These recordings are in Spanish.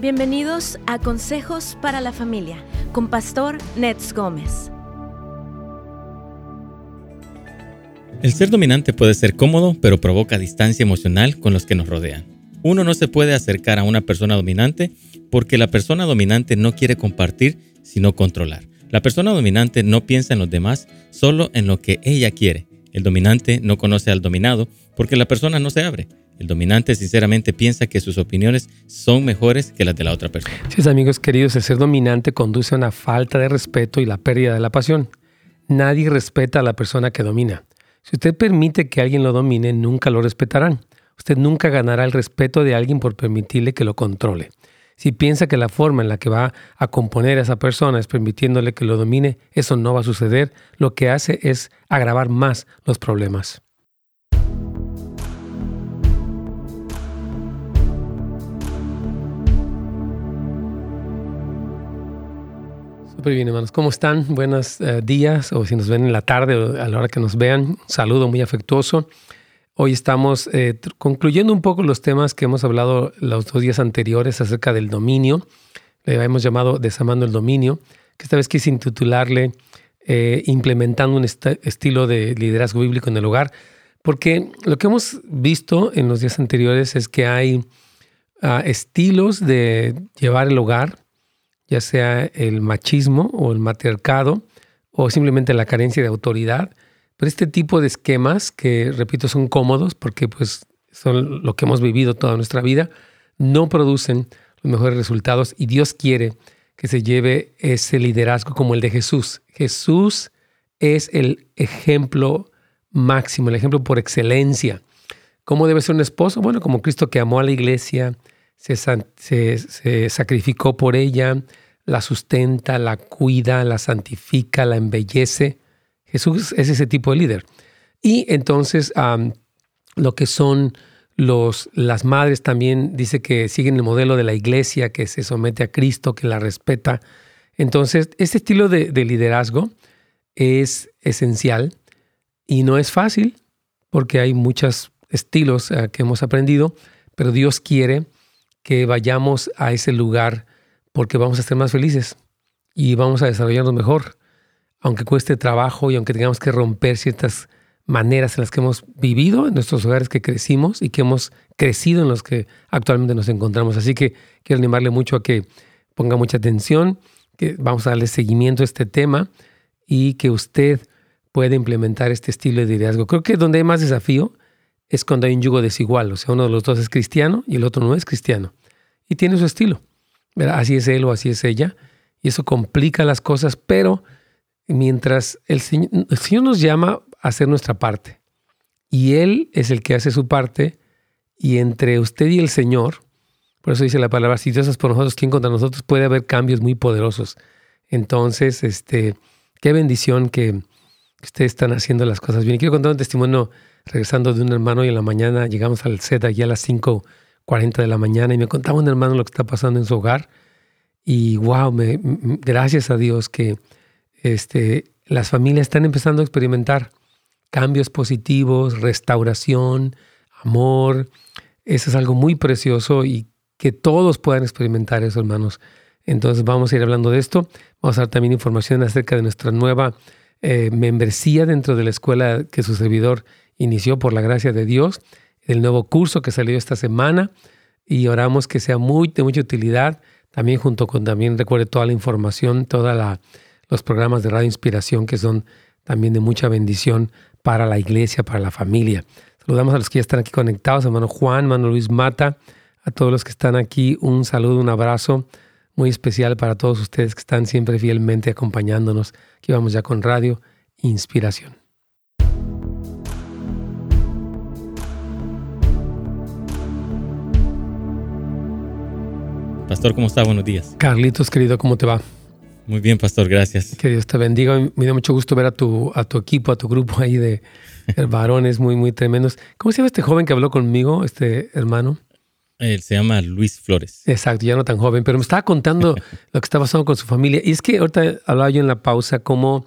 Bienvenidos a Consejos para la Familia con Pastor Nets Gómez. El ser dominante puede ser cómodo, pero provoca distancia emocional con los que nos rodean. Uno no se puede acercar a una persona dominante porque la persona dominante no quiere compartir, sino controlar. La persona dominante no piensa en los demás, solo en lo que ella quiere. El dominante no conoce al dominado porque la persona no se abre. El dominante sinceramente piensa que sus opiniones son mejores que las de la otra persona. Sí, amigos queridos, el ser dominante conduce a una falta de respeto y la pérdida de la pasión. Nadie respeta a la persona que domina. Si usted permite que alguien lo domine, nunca lo respetarán. Usted nunca ganará el respeto de alguien por permitirle que lo controle. Si piensa que la forma en la que va a componer a esa persona es permitiéndole que lo domine, eso no va a suceder. Lo que hace es agravar más los problemas. Súper bien, hermanos. ¿Cómo están? Buenos eh, días, o si nos ven en la tarde o a la hora que nos vean, un saludo muy afectuoso. Hoy estamos eh, concluyendo un poco los temas que hemos hablado los dos días anteriores acerca del dominio. Le hemos llamado Desamando el Dominio, que esta vez quise intitularle eh, Implementando un estilo de liderazgo bíblico en el hogar, porque lo que hemos visto en los días anteriores es que hay ah, estilos de llevar el hogar ya sea el machismo o el matriarcado o simplemente la carencia de autoridad. Pero este tipo de esquemas, que repito, son cómodos porque pues son lo que hemos vivido toda nuestra vida, no producen los mejores resultados y Dios quiere que se lleve ese liderazgo como el de Jesús. Jesús es el ejemplo máximo, el ejemplo por excelencia. ¿Cómo debe ser un esposo? Bueno, como Cristo que amó a la iglesia, se, sacrificó por ella, la sustenta, la cuida, la santifica, la embellece. Jesús es ese tipo de líder. Y entonces lo que son los, las madres también dice que siguen el modelo de la iglesia, que se somete a Cristo, que la respeta. Entonces, este estilo de, liderazgo es esencial y no es fácil porque hay muchos estilos eh, que hemos aprendido, pero Dios quiere que vayamos a ese lugar porque vamos a ser más felices y vamos a desarrollarnos mejor, aunque cueste trabajo y aunque tengamos que romper ciertas maneras en las que hemos vivido en nuestros hogares que crecimos y que hemos crecido en los que actualmente nos encontramos. Así que quiero animarle mucho a que ponga mucha atención, que vamos a darle seguimiento a este tema y que usted pueda implementar este estilo de liderazgo. Creo que donde hay más desafío es cuando hay un yugo desigual, o sea, uno de los dos es cristiano y el otro no es cristiano y tiene su estilo. Así es él o así es ella. Y eso complica las cosas, pero mientras el Señor, nos llama a hacer nuestra parte y Él es el que hace su parte y entre usted y el Señor, por eso dice la palabra, si Dios es por nosotros, ¿quién contra nosotros? Puede haber cambios muy poderosos. Entonces, este, qué bendición que ustedes están haciendo las cosas bien. Quiero contar un testimonio regresando de un hermano y en la mañana llegamos al set allí a las 5 40 de la mañana y me contaba un hermano lo que está pasando en su hogar. Y wow, gracias a Dios que este, las familias están empezando a experimentar cambios positivos, restauración, amor. Eso es algo muy precioso y que todos puedan experimentar eso, hermanos. Entonces vamos a ir hablando de esto. Vamos a dar también información acerca de nuestra nueva eh, membresía dentro de la escuela que su servidor inició por la gracia de Dios el nuevo curso que salió esta semana y oramos que sea muy de mucha utilidad. También junto con, también recuerde toda la información, todos los programas de Radio Inspiración que son también de mucha bendición para la iglesia, para la familia. Saludamos a los que ya están aquí conectados, hermano Juan, hermano Luis Mata, a todos los que están aquí, un saludo, un abrazo muy especial para todos ustedes que están siempre fielmente acompañándonos. Aquí vamos ya con Radio Inspiración. Pastor, ¿cómo está? Buenos días. Carlitos, querido, ¿cómo te va? Muy bien, Pastor, gracias. Que Dios te bendiga. Me da mucho gusto ver a tu, a tu equipo, a tu grupo ahí de varones muy, muy tremendos. ¿Cómo se llama este joven que habló conmigo, este hermano? Él se llama Luis Flores. Exacto, ya no tan joven, pero me estaba contando lo que está pasando con su familia. Y es que ahorita hablaba yo en la pausa cómo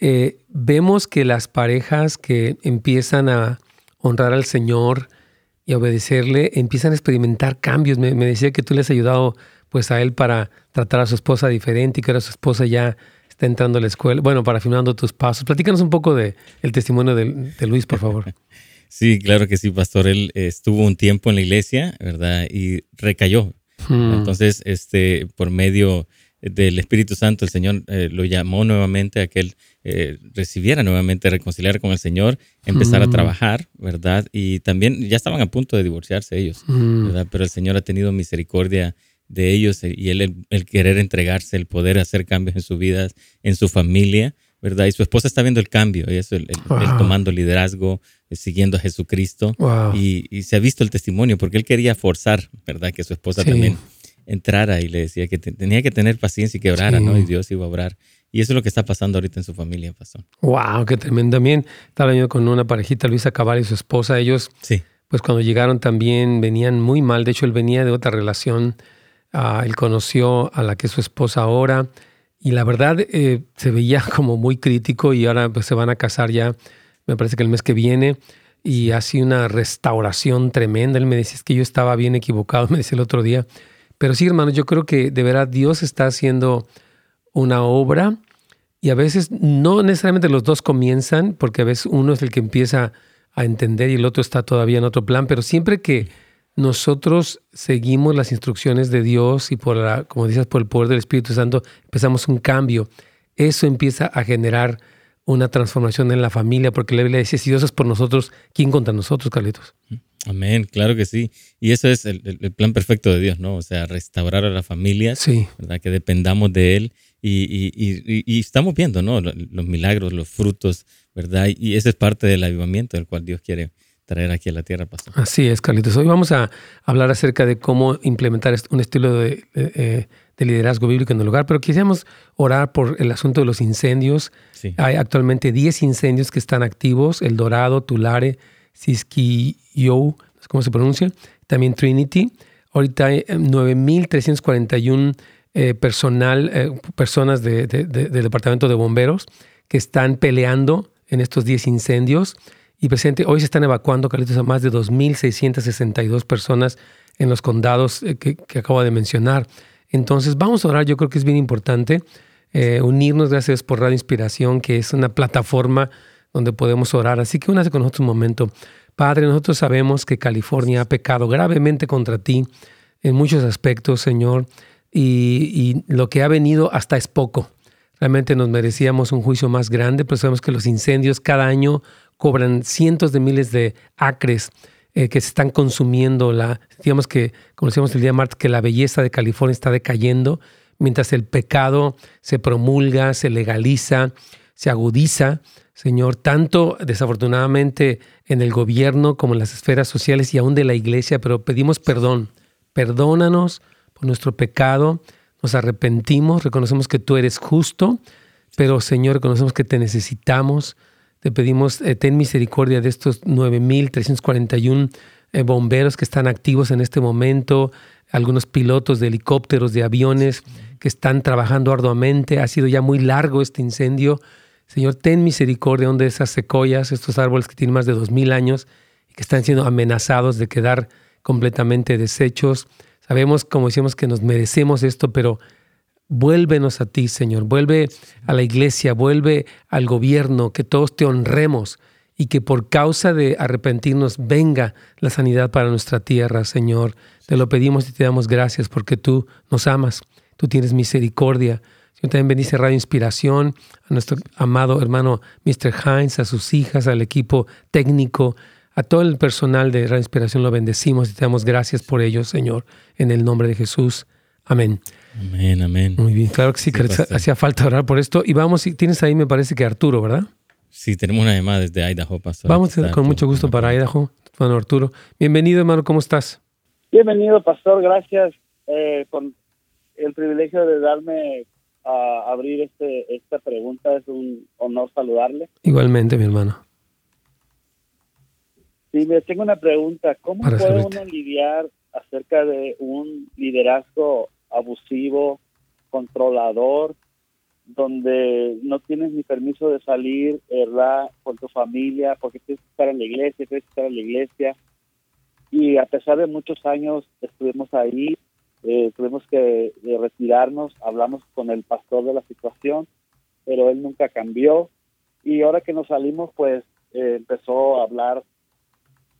eh, vemos que las parejas que empiezan a honrar al Señor, y obedecerle, empiezan a experimentar cambios. Me, decía que tú le has ayudado pues a él para tratar a su esposa diferente y que ahora su esposa ya está entrando a la escuela. Bueno, para afinando tus pasos. Platícanos un poco de el testimonio de, Luis, por favor. Sí, claro que sí, pastor. Él estuvo un tiempo en la iglesia, ¿verdad? Y recayó. Hmm. Entonces, este, por medio del Espíritu Santo, el Señor eh, lo llamó nuevamente a que él eh, recibiera nuevamente, reconciliar con el Señor, empezar a mm. trabajar, ¿verdad? Y también ya estaban a punto de divorciarse ellos, mm. ¿verdad? Pero el Señor ha tenido misericordia de ellos y él el, querer entregarse, el poder hacer cambios en su vida, en su familia, ¿verdad? Y su esposa está viendo el cambio, y eso, el, tomando liderazgo, eh, siguiendo a Jesucristo. Y, se ha visto el testimonio, porque él quería forzar, ¿verdad? Que su esposa también entrara y le decía que tenía que tener paciencia y que orara, ¿no? Y Dios iba a obrar. Y eso es lo que está pasando ahorita en su familia, pastor. Wow, qué tremendo. También estaba yo con una parejita, Luisa Cabal y su esposa. Ellos, sí. pues cuando llegaron también venían muy mal. De hecho, él venía de otra relación. Ah, él conoció a la que es su esposa ahora. Y la verdad eh, se veía como muy crítico y ahora pues, se van a casar ya, me parece que el mes que viene. Y ha sido una restauración tremenda. Él me decía, es que yo estaba bien equivocado, me decía el otro día pero sí, hermanos, yo creo que de verdad Dios está haciendo una obra y a veces no necesariamente los dos comienzan, porque a veces uno es el que empieza a entender y el otro está todavía en otro plan, pero siempre que nosotros seguimos las instrucciones de Dios y por la, como dices, por el poder del Espíritu Santo, empezamos un cambio. Eso empieza a generar una transformación en la familia, porque la Biblia dice, si Dios es por nosotros, ¿quién contra nosotros, Carlitos? Amén, claro que sí. Y eso es el, plan perfecto de Dios, ¿no? O sea, restaurar a las familias, sí. ¿verdad? Que dependamos de Él. Y, estamos viendo, ¿no? Los milagros, los frutos, ¿verdad? Y ese es parte del avivamiento del cual Dios quiere traer aquí a la tierra, pastor. Así es, Carlitos. Hoy vamos a hablar acerca de cómo implementar un estilo de, eh, liderazgo bíblico en el lugar, pero quisiéramos orar por el asunto de los incendios. Hay actualmente 10 incendios que están activos, El Dorado, Tulare, Siskiyou, ¿cómo se pronuncia? También Trinity. Ahorita hay 9.341 eh, eh, personal, eh, personas del Departamento de Bomberos que están peleando en estos 10 incendios. Y presente, hoy se están evacuando, Carlitos, a más de 2.662 personas en los condados que, acabo de mencionar. Entonces, vamos a orar. Yo creo que es bien importante unirnos. Gracias por Radio Inspiración, que es una plataforma donde podemos orar. Así que únase con nosotros un momento. Padre, nosotros sabemos que California ha pecado gravemente contra ti en muchos aspectos, Señor, y, lo que ha venido hasta es poco. Realmente nos merecíamos un juicio más grande, pero sabemos que los incendios cada año cobran cientos de miles de acres eh, que se están consumiendo. La, digamos que, como decíamos el día martes, que la belleza de California está decayendo, mientras el pecado se promulga, se legaliza, se agudiza. Señor, tanto desafortunadamente en el gobierno como en las esferas sociales y aún de la iglesia, pero pedimos perdón. Perdónanos por nuestro pecado, nos arrepentimos, reconocemos que tú eres justo, pero Señor, reconocemos que te necesitamos. Te pedimos, eh, ten misericordia de estos 9.341 eh, bomberos que están activos en este momento, algunos pilotos de helicópteros, de aviones que están trabajando arduamente. Ha sido ya muy largo este incendio. Señor, ten misericordia de esas secoyas, estos árboles que tienen más de dos mil años y que están siendo amenazados de quedar completamente deshechos. Sabemos, como decíamos, que nos merecemos esto, pero vuélvenos a ti, Señor. Vuelve a la iglesia, vuelve al gobierno, que todos te honremos y que por causa de arrepentirnos venga la sanidad para nuestra tierra, Señor. Te lo pedimos y te damos gracias porque tú nos amas, tú tienes misericordia. Señor, también bendice Radio Inspiración, a nuestro amado hermano Mr. Hines, a sus hijas, al equipo técnico, a todo el personal de Radio Inspiración lo bendecimos y te damos gracias por ellos, Señor, en el nombre de Jesús. Amén. Amén, amén. Muy bien, claro que sí, que hacía falta orar por esto. Y vamos, tienes ahí, me parece que Arturo, ¿verdad? Sí, tenemos una llamada desde Idaho, pastor. Vamos con mucho gusto para Idaho, hermano Arturo. Bienvenido, hermano, ¿cómo estás? Bienvenido, pastor, gracias eh, con el privilegio de darme a abrir este, esta pregunta. Es un honor saludarle. Igualmente, mi hermano. Sí, me tengo una pregunta. ¿Cómo puede uno lidiar acerca de un liderazgo abusivo, controlador, donde no tienes ni permiso de salir, ¿verdad?, con tu familia, porque tienes que estar en la iglesia, tienes que estar en la iglesia, y a pesar de muchos años estuvimos ahí, eh, tuvimos que eh, retirarnos, hablamos con el pastor de la situación, pero él nunca cambió y ahora que nos salimos pues eh, empezó a hablar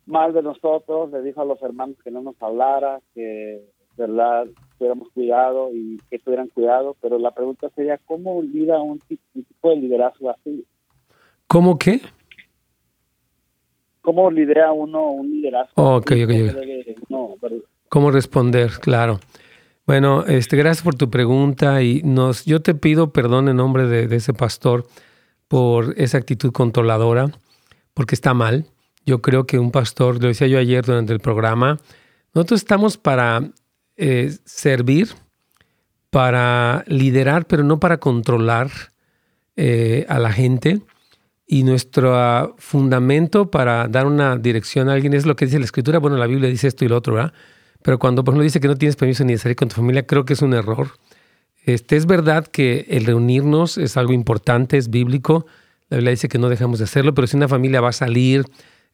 mal de nosotros, le dijo a los hermanos que no nos hablara, que verdad tuviéramos cuidado y que tuvieran cuidado, pero la pregunta sería cómo olvida un, tipo de liderazgo así. ¿Cómo qué? ¿Cómo lidera uno un liderazgo? Oh, ok, ¿Cómo responder? Claro. Bueno, este, gracias por tu pregunta y nos, yo te pido perdón en nombre de, ese pastor por esa actitud controladora, porque está mal. Yo creo que un pastor, lo decía yo ayer durante el programa, nosotros estamos para eh, servir, para liderar, pero no para controlar eh, a la gente. Y nuestro fundamento para dar una dirección a alguien es lo que dice la escritura. Bueno, la Biblia dice esto y lo otro, ¿verdad? Pero cuando, por ejemplo, dice que no tienes permiso ni de salir con tu familia, creo que es un error. Este, es verdad que el reunirnos es algo importante, es bíblico. La Biblia dice que no dejamos de hacerlo, pero si una familia va a salir,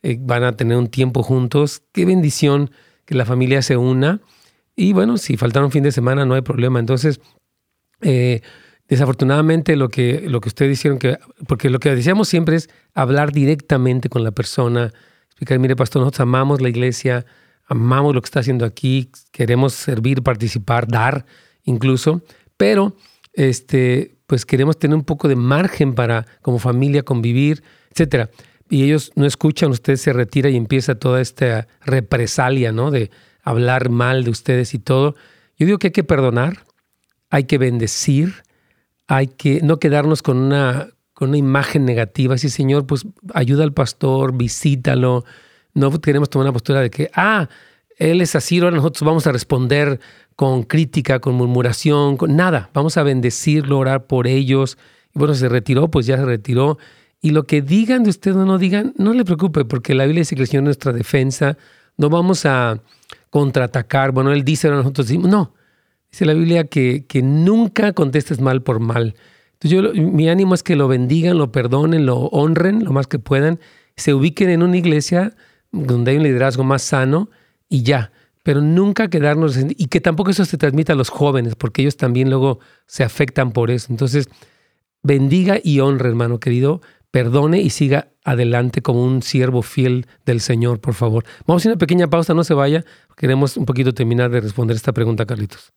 eh, van a tener un tiempo juntos, qué bendición que la familia se una. Y bueno, si faltaron fin de semana, no hay problema. Entonces, eh, desafortunadamente lo que, lo que ustedes hicieron, que, porque lo que decíamos siempre es hablar directamente con la persona, explicar, mire, pastor, nosotros amamos la iglesia, amamos lo que está haciendo aquí, queremos servir, participar, dar incluso, pero este, pues queremos tener un poco de margen para como familia convivir, etcétera. Y ellos no escuchan, usted se retira y empieza toda esta represalia, ¿no? De hablar mal de ustedes y todo. Yo digo que hay que perdonar, hay que bendecir, hay que no quedarnos con una, con una imagen negativa. Sí, Señor, pues ayuda al pastor, visítalo, no queremos tomar una postura de que, ah, él es así, ahora nosotros vamos a responder con crítica, con murmuración, con nada. Vamos a bendecirlo, orar por ellos. Y bueno, se retiró, pues ya se retiró. Y lo que digan de usted o no digan, no le preocupe, porque la Biblia dice que el Señor es nuestra defensa. No vamos a contraatacar. Bueno, Él dice, nosotros decimos, no. Dice la Biblia que, que nunca contestes mal por mal. Entonces yo, mi ánimo es que lo bendigan, lo perdonen, lo honren lo más que puedan, se ubiquen en una iglesia donde hay un liderazgo más sano y ya. Pero nunca quedarnos y que tampoco eso se transmita a los jóvenes, porque ellos también luego se afectan por eso. Entonces, bendiga y honre, hermano querido, perdone y siga adelante como un siervo fiel del Señor, por favor. Vamos a una pequeña pausa, no se vaya. Queremos un poquito terminar de responder esta pregunta, Carlitos.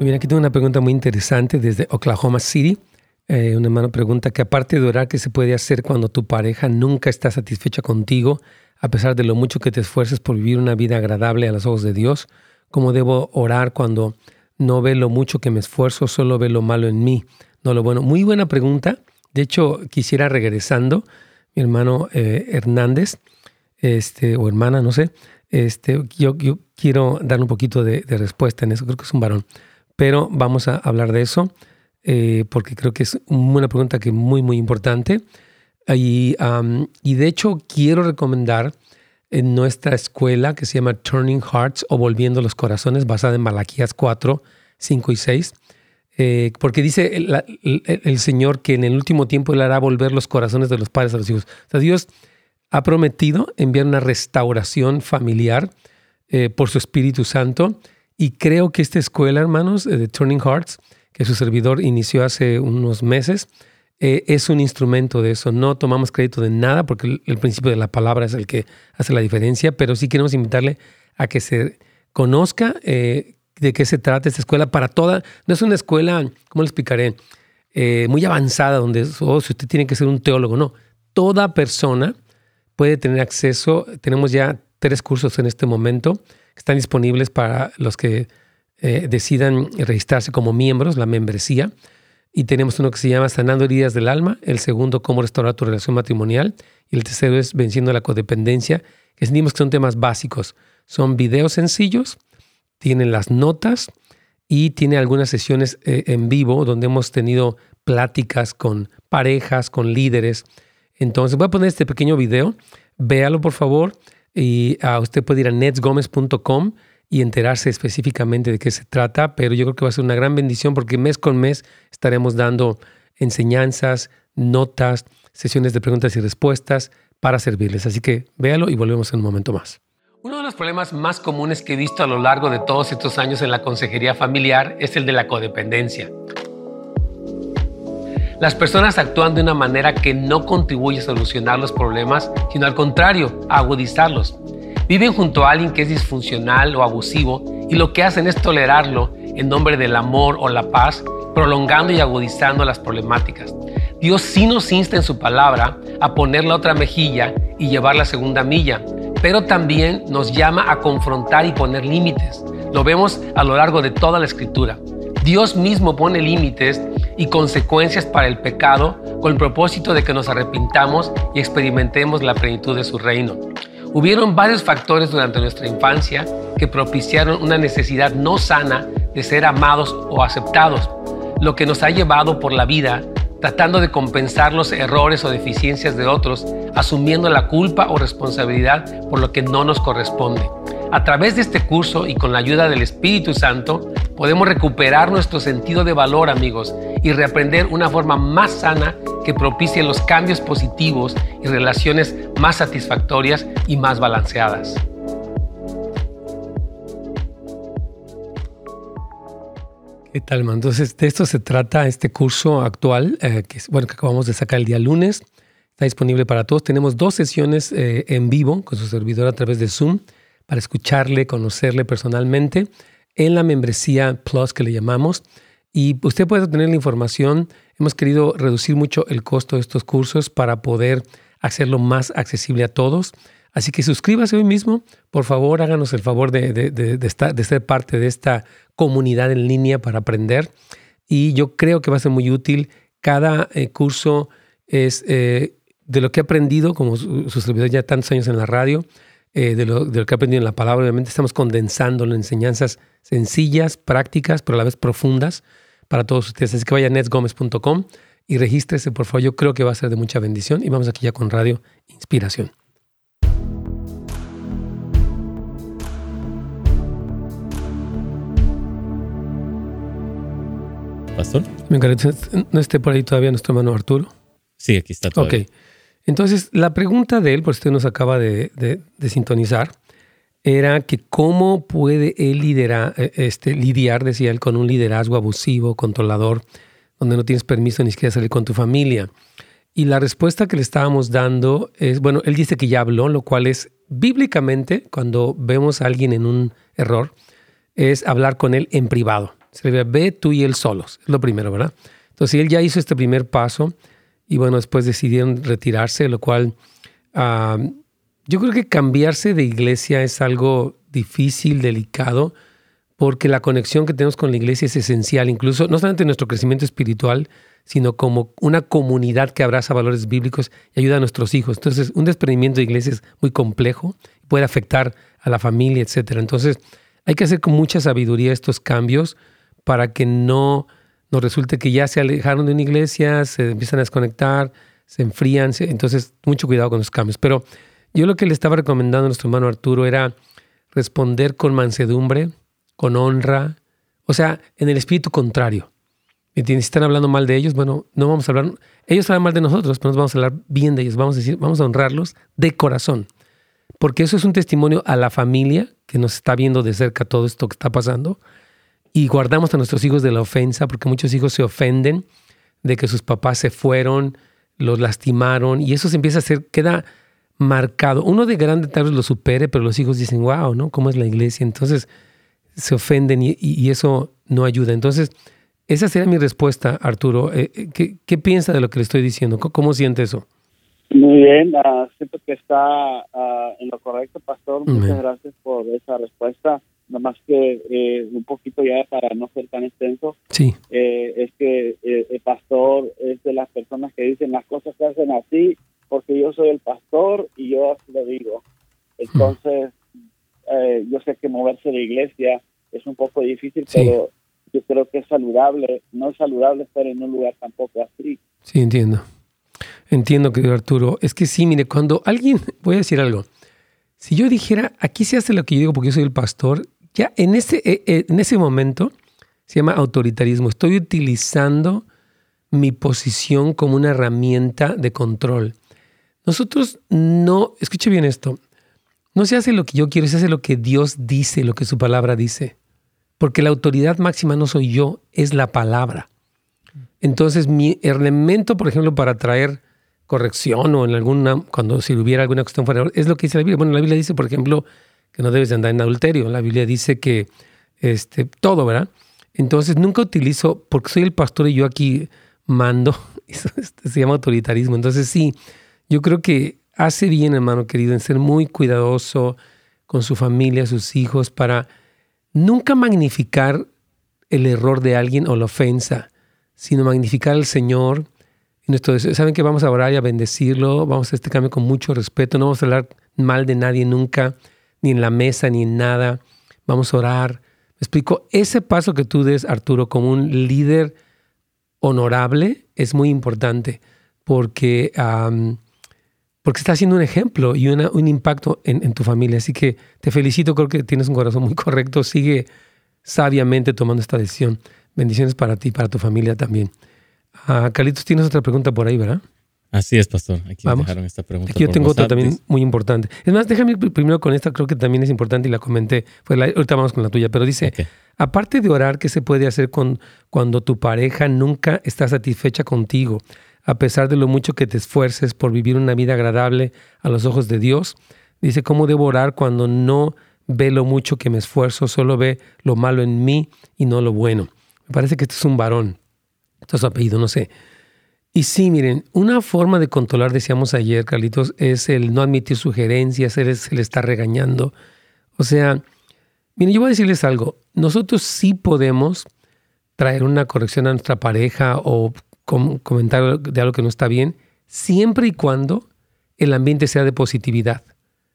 Mira, aquí tengo una pregunta muy interesante desde Oklahoma City. Eh, un hermano pregunta que aparte de orar, ¿qué se puede hacer cuando tu pareja nunca está satisfecha contigo, a pesar de lo mucho que te esfuerces por vivir una vida agradable a los ojos de Dios? ¿Cómo debo orar cuando no ve lo mucho que me esfuerzo, solo ve lo malo en mí, no lo bueno? Muy buena pregunta. De hecho, quisiera regresando, mi hermano eh, Hernández, este, o hermana, no sé, este, yo, yo quiero dar un poquito de, respuesta en eso, creo que es un varón pero vamos a hablar de eso eh, porque creo que es una pregunta que es muy, muy importante. Y, y de hecho quiero recomendar en nuestra escuela que se llama Turning Hearts o Volviendo los Corazones, basada en Malaquías 4, 5 y 6. Eh, porque dice el, Señor que en el último tiempo Él hará volver los corazones de los padres a los hijos. O sea, Dios ha prometido enviar una restauración familiar eh, por su Espíritu Santo y creo que esta escuela, hermanos, eh, de Turning Hearts, que su servidor inició hace unos meses, eh, es un instrumento de eso. No tomamos crédito de nada porque el, principio de la palabra es el que hace la diferencia, pero sí queremos invitarle a que se conozca eh, de qué se trata esta escuela para toda. No es una escuela, ¿cómo le explicaré? muy avanzada, donde oh, si usted tiene que ser un teólogo, no. Toda persona puede tener acceso. Tenemos ya tres cursos en este momento están disponibles para los que eh, decidan registrarse como miembros, la membresía. Y tenemos uno que se llama Sanando heridas del alma, el segundo, cómo restaurar tu relación matrimonial, y el tercero es Venciendo la codependencia, que sentimos que son temas básicos. Son videos sencillos, tienen las notas y tiene algunas sesiones eh, en vivo donde hemos tenido pláticas con parejas, con líderes. Entonces voy a poner este pequeño video, véalo por favor y uh, usted puede ir a netsgomez.com y enterarse específicamente de qué se trata, pero yo creo que va a ser una gran bendición porque mes con mes estaremos dando enseñanzas, notas, sesiones de preguntas y respuestas para servirles. Así que véalo y volvemos en un momento más. Uno de los problemas más comunes que he visto a lo largo de todos estos años en la consejería familiar es el de la codependencia. Las personas actúan de una manera que no contribuye a solucionar los problemas, sino al contrario, a agudizarlos. Viven junto a alguien que es disfuncional o abusivo y lo que hacen es tolerarlo en nombre del amor o la paz, prolongando y agudizando las problemáticas. Dios sí nos insta en su palabra a poner la otra mejilla y llevar la segunda milla, pero también nos llama a confrontar y poner límites. Lo vemos a lo largo de toda la escritura. Dios mismo pone límites y consecuencias para el pecado con el propósito de que nos arrepintamos y experimentemos la plenitud de su reino. Hubieron varios factores durante nuestra infancia que propiciaron una necesidad no sana de ser amados o aceptados, lo que nos ha llevado por la vida tratando de compensar los errores o deficiencias de otros, asumiendo la culpa o responsabilidad por lo que no nos corresponde. A través de este curso y con la ayuda del Espíritu Santo, podemos recuperar nuestro sentido de valor, amigos, y reaprender una forma más sana que propicie los cambios positivos y relaciones más satisfactorias y más balanceadas. ¿Qué tal, man? Entonces, de esto se trata este curso actual, eh, que, acabamos de sacar el día lunes. Está disponible para todos. Tenemos dos sesiones eh, en vivo con su servidor a través de Zoom para escucharle, conocerle personalmente en la membresía Plus que le llamamos. Y usted puede tener la información. Hemos querido reducir mucho el costo de estos cursos para poder hacerlo más accesible a todos. Así que suscríbase hoy mismo. Por favor, háganos el favor de, de, de ser parte de esta comunidad en línea para aprender. Y yo creo que va a ser muy útil. Cada eh, curso es eh, de lo que he aprendido, como su, servidor ya tantos años en la radio, eh, de, lo, que he aprendido en la palabra. Obviamente estamos condensando en enseñanzas sencillas, prácticas, pero a la vez profundas para todos ustedes. Así que vaya a netsgomez.com y regístrese, por favor. Yo creo que va a ser de mucha bendición. Y vamos aquí ya con Radio Inspiración. Pastor. ¿No esté por ahí todavía nuestro hermano Arturo? Sí, aquí está todavía. Ok. Entonces, la pregunta de él, por usted nos acaba de, sintonizar, era que cómo puede él liderar, eh, este, lidiar, decía él, con un liderazgo abusivo, controlador, donde no tienes permiso ni siquiera salir con tu familia. Y la respuesta que le estábamos dando es, bueno, él dice que ya habló, lo cual es bíblicamente, cuando vemos a alguien en un error, es hablar con él en privado. Se le ve tú y él solos, es lo primero, ¿verdad? Entonces él ya hizo este primer paso y bueno, después decidieron retirarse, lo cual yo creo que cambiarse de iglesia es algo difícil, delicado, porque la conexión que tenemos con la iglesia es esencial, incluso no solamente en nuestro crecimiento espiritual, sino como una comunidad que abraza valores bíblicos y ayuda a nuestros hijos. Entonces, un desprendimiento de iglesia es muy complejo, puede afectar a la familia, etc. Entonces, hay que hacer con mucha sabiduría estos cambios para que no nos resulte que ya se alejaron de una iglesia, se empiezan a desconectar, se enfrían. entonces, mucho cuidado con los cambios. Pero yo lo que le estaba recomendando a nuestro hermano Arturo era responder con mansedumbre, con honra, o sea, en el espíritu contrario. Si están hablando mal de ellos, bueno, no vamos a hablar, ellos hablan mal de nosotros, pero nos vamos a hablar bien de ellos, vamos a decir, vamos a honrarlos de corazón. Porque eso es un testimonio a la familia que nos está viendo de cerca todo esto que está pasando y guardamos a nuestros hijos de la ofensa, porque muchos hijos se ofenden de que sus papás se fueron, los lastimaron, y eso se empieza a hacer, queda marcado. Uno de grande tal vez lo supere, pero los hijos dicen, wow, ¿no? ¿Cómo es la iglesia? Entonces se ofenden y, eso no ayuda. Entonces, esa sería mi respuesta, Arturo. Eh, eh, ¿qué, ¿qué, piensa de lo que le estoy diciendo? ¿Cómo, siente eso? Muy bien, uh, siento que está ah, en lo correcto, Pastor. Muchas gracias por esa respuesta nada más que eh, un poquito ya para no ser tan extenso, sí. Eh, es que eh, el pastor es de las personas que dicen las cosas se hacen así porque yo soy el pastor y yo así lo digo. Entonces, yo sé que moverse de iglesia es un poco difícil, pero yo creo que es saludable, no es saludable estar en un lugar tampoco así. Sí, entiendo. Entiendo, querido Arturo. Es que sí, mire, cuando alguien, voy a decir algo, si yo dijera, aquí se hace lo que yo digo porque yo soy el pastor, Ya en ese, eh, eh, en ese momento se llama autoritarismo. Estoy utilizando mi posición como una herramienta de control. Nosotros no, escuche bien esto, no se hace lo que yo quiero, se hace lo que Dios dice, lo que su palabra dice. Porque la autoridad máxima no soy yo, es la palabra. Entonces, mi elemento, por ejemplo, para traer corrección o en alguna, cuando si hubiera alguna cuestión fuera, es lo que dice la Biblia. Bueno, la Biblia dice, por ejemplo, que no debes de andar en adulterio. La Biblia dice que este, todo, ¿verdad? Entonces, nunca utilizo, porque soy el pastor y yo aquí mando, eso se llama autoritarismo. Entonces, sí, yo creo que hace bien, hermano querido, en ser muy cuidadoso con su familia, sus hijos, para nunca magnificar el error de alguien o la ofensa, sino magnificar al Señor. Saben que vamos a orar y a bendecirlo, vamos a este cambio con mucho respeto, no vamos a hablar mal de nadie nunca, ni en la mesa, ni en nada. Vamos a orar. Me explico, ese paso que tú des, Arturo, como un líder honorable, es muy importante porque porque está haciendo un ejemplo y un impacto en, tu familia. Así que te felicito, creo que tienes un corazón muy correcto. Sigue sabiamente tomando esta decisión. Bendiciones para ti y para tu familia también. Uh, Carlitos, tienes otra pregunta por ahí, ¿verdad? Así es, pastor. Aquí me dejaron esta pregunta. Aquí yo tengo otra también muy importante. Es más, déjame ir primero con esta, creo que también es importante y la comenté. Ahorita vamos con la tuya, pero dice, aparte de orar, ¿qué se puede hacer con, cuando tu pareja nunca está satisfecha contigo? a pesar de lo mucho que te esfuerces por vivir una vida agradable a los ojos de Dios. Dice, ¿cómo debo orar cuando no ve lo mucho que me esfuerzo, solo ve lo malo en mí y no lo bueno? Me parece que este es un varón. Esto es su apellido, no sé. Y sí, miren, una forma de controlar, decíamos ayer, Carlitos, es el no admitir sugerencias, él se le está regañando. O sea, miren, yo voy a decirles algo. Nosotros sí podemos traer una corrección a nuestra pareja o comentar de algo que no está bien, siempre y cuando el ambiente sea de positividad.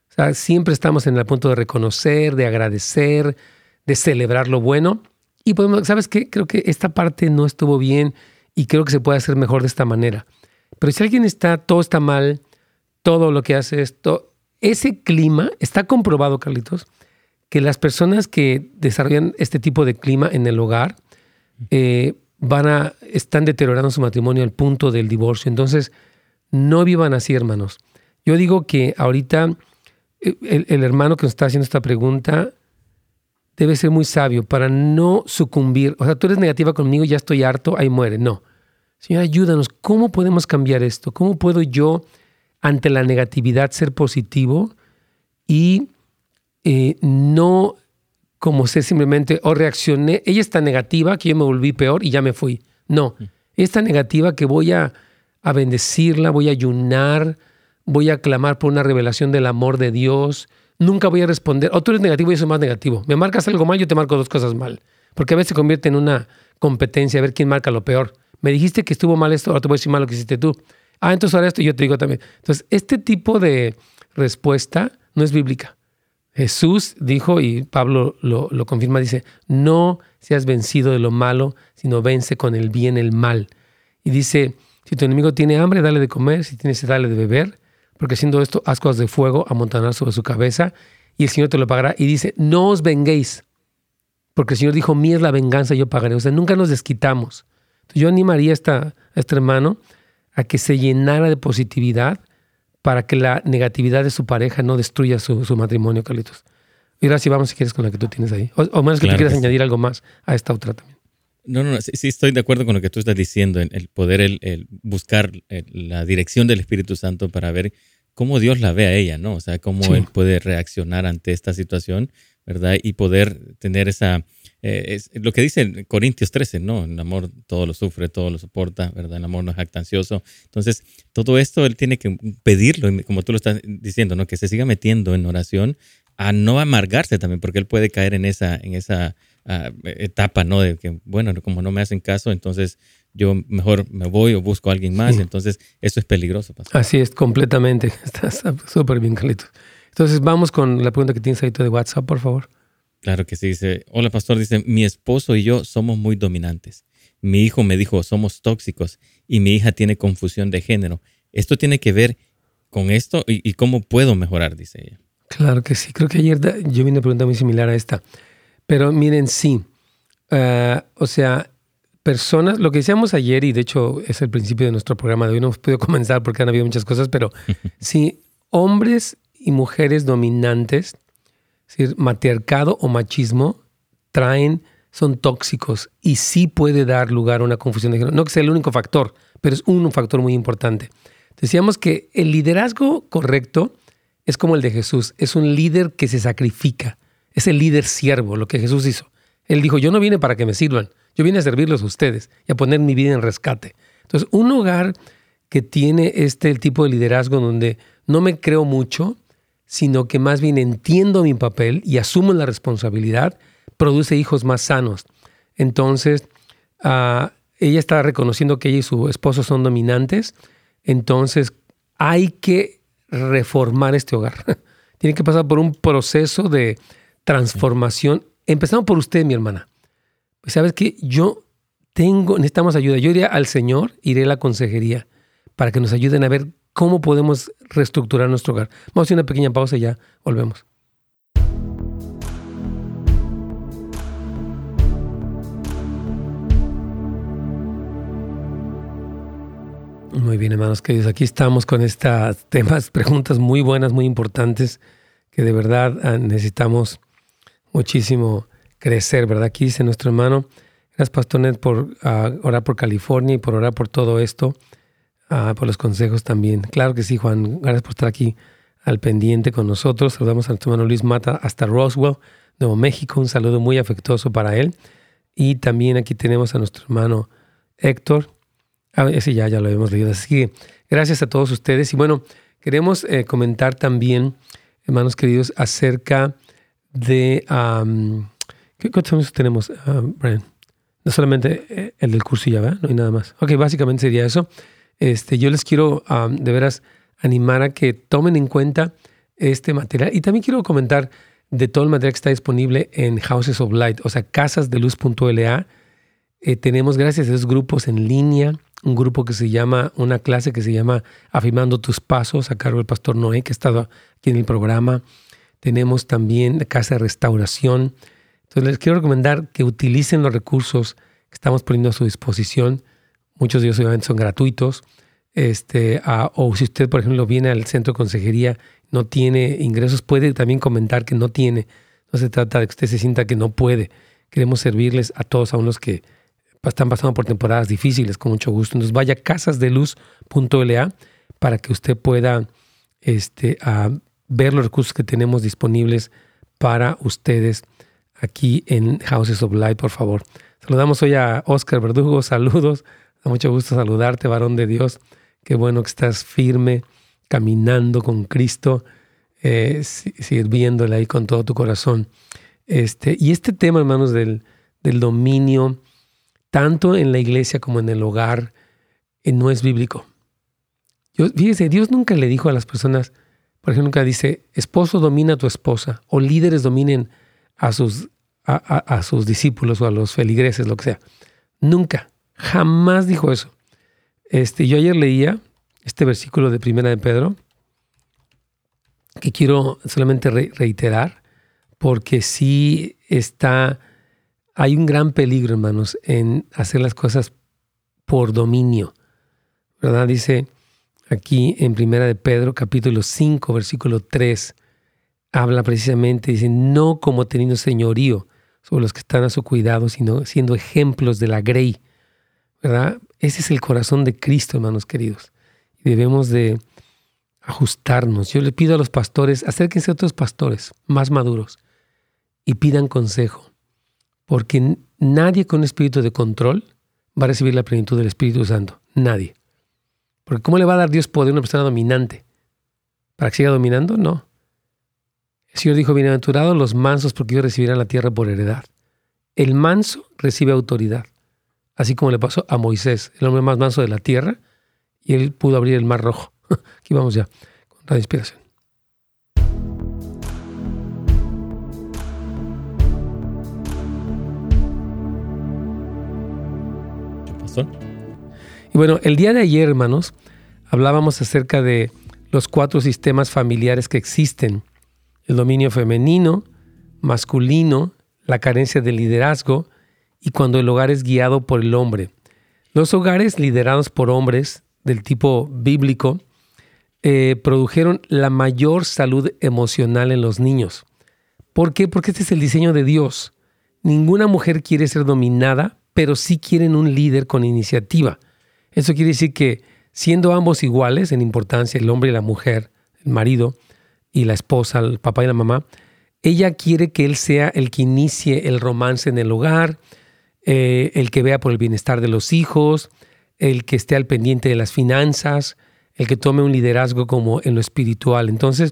O sea, siempre estamos en el punto de reconocer, de agradecer, de celebrar lo bueno. Y podemos, ¿sabes qué? Creo que esta parte no estuvo bien y creo que se puede hacer mejor de esta manera. Pero si alguien está, todo está mal, todo lo que hace esto, ese clima, está comprobado, Carlitos, que las personas que desarrollan este tipo de clima en el hogar, eh, van a, están deteriorando su matrimonio al punto del divorcio. Entonces, no vivan así, hermanos. Yo digo que ahorita eh, el, hermano que nos está haciendo esta pregunta debe ser muy sabio para no sucumbir. O sea, tú eres negativa conmigo, ya estoy harto, ahí muere. No. Señor, ayúdanos. ¿Cómo podemos cambiar esto? ¿Cómo puedo yo, ante la negatividad, ser positivo y eh, no como ser simplemente o reaccioné, ella está negativa que yo me volví peor y ya me fui. No, esta negativa que voy a, a bendecirla, voy a ayunar, voy a clamar por una revelación del amor de Dios. Nunca voy a responder, o tú eres negativo y yo soy más negativo. Me marcas algo mal, yo te marco dos cosas mal. Porque a veces se convierte en una competencia a ver quién marca lo peor. Me dijiste que estuvo mal esto, ahora te voy a decir mal lo que hiciste tú. Ah, entonces ahora esto yo te digo también. Entonces, este tipo de respuesta no es bíblica. Jesús dijo, y Pablo lo, confirma, dice, no seas vencido de lo malo, sino vence con el bien el mal. Y dice, si tu enemigo tiene hambre, dale de comer, si tiene sed, dale de beber, porque haciendo esto, ascuas de fuego amontonar sobre su cabeza, y el Señor te lo pagará. Y dice, no os venguéis, porque el Señor dijo, mí es la venganza, yo pagaré. O sea, nunca nos desquitamos. yo animaría a, esta, a este hermano a que se llenara de positividad, para que la negatividad de su pareja no destruya su, matrimonio, Carlitos. Y ahora sí vamos si quieres con la que tú tienes ahí. O, menos que tú quieras añadir algo más a esta otra también. No, no, no sí, estoy de acuerdo con lo que tú estás diciendo, el, poder el, buscar la dirección del Espíritu Santo para ver cómo Dios la ve a ella, ¿no? O sea, cómo Él puede reaccionar ante esta situación, ¿verdad? Y poder tener esa, eh, es lo que dice Corintios 13, ¿no? El amor todo lo sufre, todo lo soporta, ¿verdad? El amor no es jactancioso. Entonces, todo esto él tiene que pedirlo, como tú lo estás diciendo, ¿no? Que se siga metiendo en oración a no amargarse también, porque él puede caer en esa, en esa ah, etapa, ¿no? De que, bueno, como no me hacen caso, entonces yo mejor me voy o busco a alguien más. Entonces, eso es peligroso. Así es, completamente. Estás súper bien, Carlitos. Entonces, vamos con la pregunta que tienes ahí de WhatsApp, por favor. Claro que sí, dice, hola pastor, dice, mi esposo y yo somos muy dominantes. Mi hijo me dijo, somos tóxicos y mi hija tiene confusión de género. ¿Esto tiene que ver con esto y, cómo puedo mejorar? Dice ella. Claro que sí, creo que ayer yo vi una pregunta muy similar a esta. Pero miren, sí. Ah, o sea, personas, lo que decíamos ayer, y de hecho es el principio de nuestro programa de hoy, no hemos podido comenzar porque han habido muchas cosas, pero sí, hombres y mujeres dominantes, es decir, matriarcado o machismo, traen, son tóxicos y sí puede dar lugar a una confusión de género. No que sea el único factor, pero es un factor muy importante. Decíamos que el liderazgo correcto es como el de Jesús, es un líder que se sacrifica, es el líder siervo, lo que Jesús hizo. Él dijo, yo no vine para que me sirvan, yo vine a servirlos a ustedes y a poner mi vida en rescate. Entonces, un hogar que tiene este tipo de liderazgo donde no me creo mucho, sino que más bien entiendo mi papel y asumo la responsabilidad, produce hijos más sanos. Entonces, ah, ella está reconociendo que ella y su esposo son dominantes, entonces hay que reformar este hogar. Tiene que pasar por un proceso de transformación, empezando por usted, mi hermana. Sabes que yo tengo, necesitamos ayuda. Yo iría al Señor, iré a la consejería para que nos ayuden a ver cómo podemos reestructurar nuestro hogar. Vamos a hacer una pequeña pausa y ya volvemos. Muy bien, hermanos queridos. Aquí estamos con estas temas, preguntas muy buenas, muy importantes, que de verdad ah, necesitamos muchísimo crecer, ¿verdad? Aquí dice nuestro hermano, gracias Pastor Ned por ah, orar por California y por orar por todo esto, uh, por los consejos también. Claro que sí, Juan, gracias por estar aquí al pendiente con nosotros. Saludamos a nuestro hermano Luis Mata hasta Roswell, Nuevo México, un saludo muy afectuoso para él. Y también aquí tenemos a nuestro hermano Héctor Ah, ese ya, ya lo habíamos leído. Así que gracias a todos ustedes. Y bueno, queremos eh, comentar también, hermanos queridos, acerca de... ¿qué, ¿Cuántos tenemos, Brian? No solamente eh, el del curso ya, ¿verdad? No hay nada más. Ok, básicamente sería eso. Este, yo les quiero de veras animar a que tomen en cuenta este material. Y también quiero comentar de todo el material que está disponible en Houses of Light, o sea, casasdeluz.la. Eh, tenemos, gracias a esos grupos en línea, un grupo que se llama, una clase que se llama Afirmando tus Pasos, a cargo del pastor Noé, que ha estado aquí en el programa. Tenemos también la Casa de Restauración. Entonces les quiero recomendar que utilicen los recursos que estamos poniendo a su disposición. Muchos de ellos obviamente son gratuitos. Este, o si usted, por ejemplo, viene al centro de consejería, no tiene ingresos, puede también comentar que no tiene. No se trata de que usted se sienta que no puede. Queremos servirles a todos, a unos que están pasando por temporadas difíciles, con mucho gusto. Entonces vaya a casasdeluz.la para que usted pueda este, ver los recursos que tenemos disponibles para ustedes aquí en Houses of Light, por favor. Saludamos hoy a Oscar Verdugo, saludos, da mucho gusto saludarte, varón de Dios. Qué bueno que estás firme, caminando con Cristo, eh, sirviéndole ahí con todo tu corazón. Este, y este tema, hermanos, del, del dominio tanto en la iglesia como en el hogar, eh, no es bíblico. fíjese, Dios nunca le dijo a las personas, por ejemplo, nunca dice, esposo domina a tu esposa, o líderes dominen a sus, a, sus discípulos o a los feligreses, lo que sea. Nunca, jamás dijo eso. Este, yo ayer leía este versículo de Primera de Pedro, que quiero solamente reiterar, porque sí está hay un gran peligro, hermanos, en hacer las cosas por dominio. ¿Verdad? Dice aquí en Primera de Pedro, capítulo 5, versículo 3, habla precisamente, dice, no como teniendo señorío sobre los que están a su cuidado, sino siendo ejemplos de la grey. ¿Verdad? Ese es el corazón de Cristo, hermanos queridos. Y debemos de ajustarnos. Yo le pido a los pastores, acérquense a otros pastores más maduros y pidan consejo porque nadie con espíritu de control va a recibir la plenitud del Espíritu Santo. Nadie. Porque ¿cómo le va a dar Dios poder a una persona dominante? ¿Para que siga dominando? No. El Señor dijo, bienaventurados los mansos porque ellos recibirán la tierra por heredad. El manso recibe autoridad, así como le pasó a Moisés, el hombre más manso de la tierra, y él pudo abrir el mar rojo. Aquí vamos ya, con la inspiración. Bueno, el día de ayer, hermanos, hablábamos acerca de los cuatro sistemas familiares que existen. El dominio femenino, masculino, la carencia de liderazgo y cuando el hogar es guiado por el hombre. Los hogares liderados por hombres del tipo bíblico eh, produjeron la mayor salud emocional en los niños. ¿Por qué? Porque este es el diseño de Dios. Ninguna mujer quiere ser dominada, pero sí quieren un líder con iniciativa. Eso quiere decir que siendo ambos iguales en importancia, el hombre y la mujer, el marido y la esposa, el papá y la mamá, ella quiere que él sea el que inicie el romance en el hogar, eh, el que vea por el bienestar de los hijos, el que esté al pendiente de las finanzas, el que tome un liderazgo como en lo espiritual. Entonces,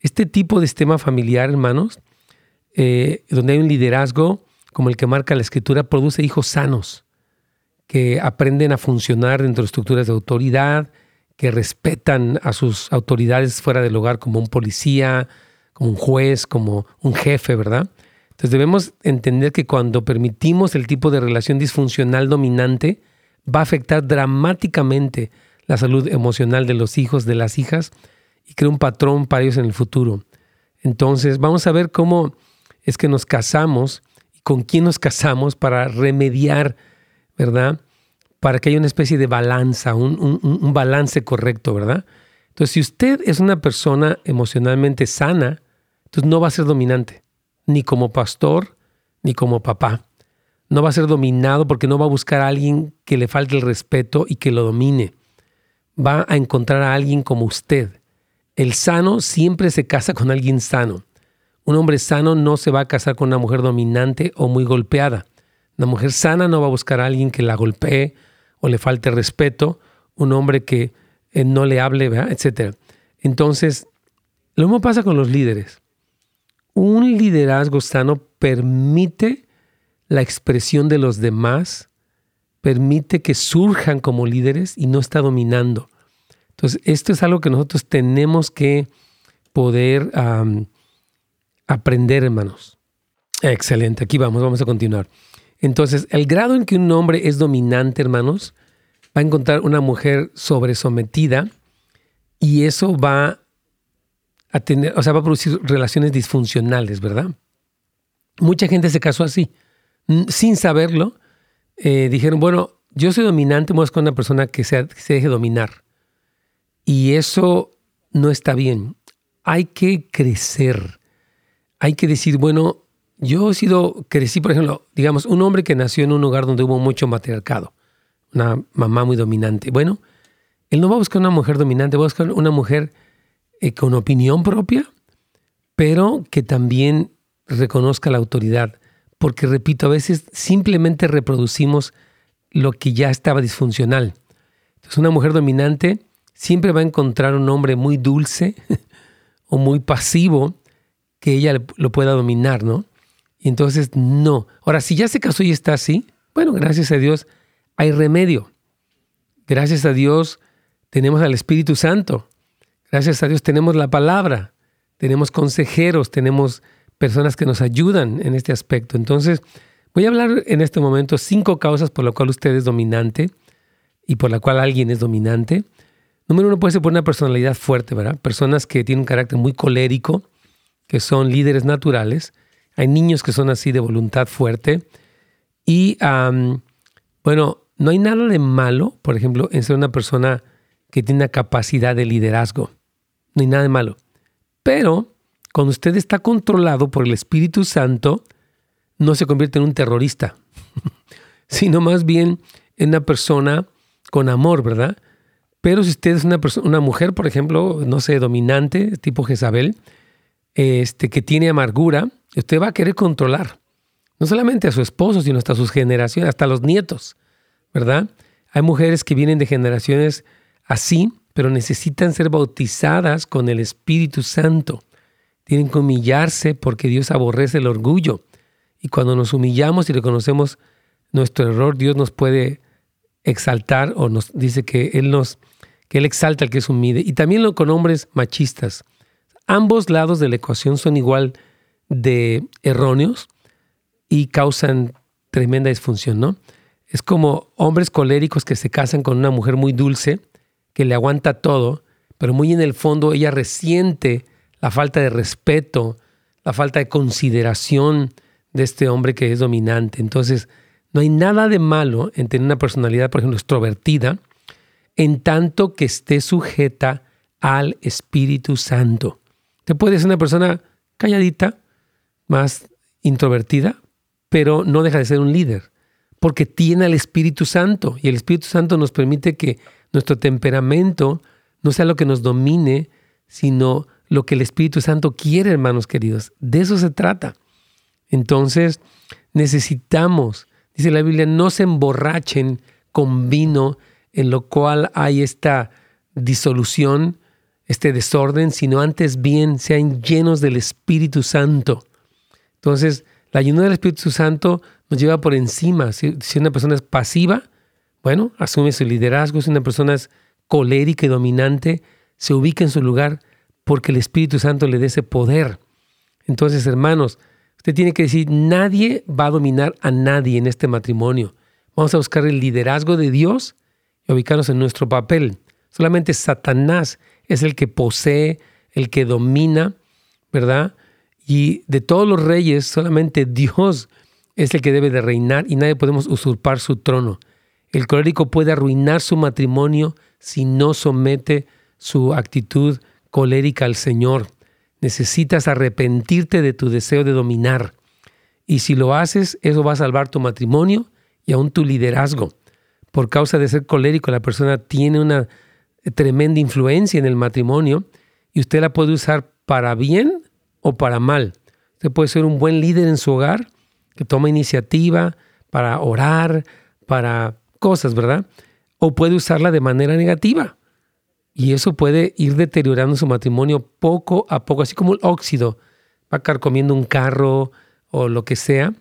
este tipo de sistema familiar, hermanos, eh, donde hay un liderazgo como el que marca la escritura, produce hijos sanos, que aprenden a funcionar dentro de estructuras de autoridad, que respetan a sus autoridades fuera del hogar como un policía, como un juez, como un jefe, ¿verdad? Entonces debemos entender que cuando permitimos el tipo de relación disfuncional dominante, va a afectar dramáticamente la salud emocional de los hijos, de las hijas, y crea un patrón para ellos en el futuro. Entonces vamos a ver cómo es que nos casamos y con quién nos casamos para remediar, ¿verdad? Para que haya una especie de balanza, un, balance correcto, ¿verdad? Entonces, si usted es una persona emocionalmente sana, entonces no va a ser dominante ni como pastor, ni como papá. No va a ser dominado porque no va a buscar a alguien que le falte el respeto y que lo domine. Va a encontrar a alguien como usted. El sano siempre se casa con alguien sano. Un hombre sano no se va a casar con una mujer dominante o muy golpeada. Una mujer sana no va a buscar a alguien que la golpee o le falte respeto. Un hombre que eh, no le hable, etc. Entonces, lo mismo pasa con los líderes un liderazgo sano permite la expresión de los demás, permite que surjan como líderes y no está dominando. Entonces, esto es algo que nosotros tenemos que poder aprender, hermanos. Excelente, aquí vamos, vamos a continuar. Entonces, el grado en que un hombre es dominante, hermanos, va a encontrar una mujer sobresometida y eso va a tener, o sea, va a producir relaciones disfuncionales, ¿verdad? Mucha gente se casó así, sin saberlo. Eh, dijeron, bueno, yo soy dominante, voy con una persona que se, se deje dominar. Y eso no está bien. Hay que crecer. Hay que decir, bueno, yo he sido, crecí, por ejemplo, digamos, un hombre que nació en un lugar donde hubo mucho matriarcado, una mamá muy dominante. Bueno, él no va a buscar una mujer dominante, va a buscar una mujer eh, con opinión propia, pero que también reconozca la autoridad. Porque, repito, a veces simplemente reproducimos lo que ya estaba disfuncional. Entonces, una mujer dominante siempre va a encontrar un hombre muy dulce o muy pasivo que ella lo pueda dominar, ¿no? Y entonces, no. Ahora, si ya se casó y está así, bueno, gracias a Dios, hay remedio. Gracias a Dios tenemos al Espíritu Santo Gracias a Dios tenemos la palabra, tenemos consejeros, tenemos personas que nos ayudan en este aspecto. Entonces, voy a hablar en este momento cinco causas por las cuales usted es dominante y por la cual alguien es dominante. Número uno puede ser por una personalidad fuerte, ¿verdad? Personas que tienen un carácter muy colérico, que son líderes naturales. Hay niños que son así de voluntad fuerte. Y, bueno, no hay nada de malo, por ejemplo, en ser una persona que tiene una capacidad de liderazgo no hay nada de malo. Pero cuando usted está controlado por el Espíritu Santo, no se convierte en un terrorista, sino más bien en una persona con amor, ¿verdad? Pero si usted es una, persona, una mujer, por ejemplo, no sé, dominante, tipo Jezabel, este, que tiene amargura, usted va a querer controlar. No solamente a su esposo, sino hasta sus generaciones, hasta los nietos, ¿verdad? Hay mujeres que vienen de generaciones así pero necesitan ser bautizadas con el Espíritu Santo. Tienen que humillarse porque Dios aborrece el orgullo. Y cuando nos humillamos y reconocemos nuestro error, Dios nos puede exaltar o nos dice que Él nos que Él exalta al que es humilde. Y también lo con hombres machistas. Ambos lados de la ecuación son igual de erróneos y causan tremenda disfunción, ¿no? Es como hombres coléricos que se casan con una mujer muy dulce que le aguanta todo, pero muy en el fondo ella resiente la falta de respeto, la falta de consideración de este hombre que es dominante. Entonces, no hay nada de malo en tener una personalidad, por ejemplo, extrovertida, en tanto que esté sujeta al Espíritu Santo. Te puede ser una persona calladita, más introvertida, pero no deja de ser un líder, porque tiene al Espíritu Santo y el Espíritu Santo nos permite que nuestro temperamento no sea lo que nos domine, sino lo que el Espíritu Santo quiere, hermanos queridos. De eso se trata. Entonces, necesitamos, dice la Biblia, no se emborrachen con vino en lo cual hay esta disolución, este desorden, sino antes bien sean llenos del Espíritu Santo. Entonces, la llenura del Espíritu Santo nos lleva por encima. Si, una persona es pasiva, bueno, asume su liderazgo. Si una persona es colérica y dominante, se ubica en su lugar porque el Espíritu Santo le dé ese poder. Entonces, hermanos, usted tiene que decir, nadie va a dominar a nadie en este matrimonio. Vamos a buscar el liderazgo de Dios y ubicarnos en nuestro papel. Solamente Satanás es el que posee, el que domina, ¿verdad? Y de todos los reyes, solamente Dios es el que debe de reinar y nadie podemos usurpar su trono. El colérico puede arruinar su matrimonio si no somete su actitud colérica al Señor. Necesitas arrepentirte de tu deseo de dominar. Y si lo haces, eso va a salvar tu matrimonio y aún tu liderazgo. Por causa de ser colérico, la persona tiene una tremenda influencia en el matrimonio y usted la puede usar para bien o para mal. Usted puede ser un buen líder en su hogar, que toma iniciativa para orar, para cosas, ¿verdad? O puede usarla de manera negativa. Y eso puede ir deteriorando su matrimonio poco a poco, así como el óxido va carcomiendo un carro o lo que sea.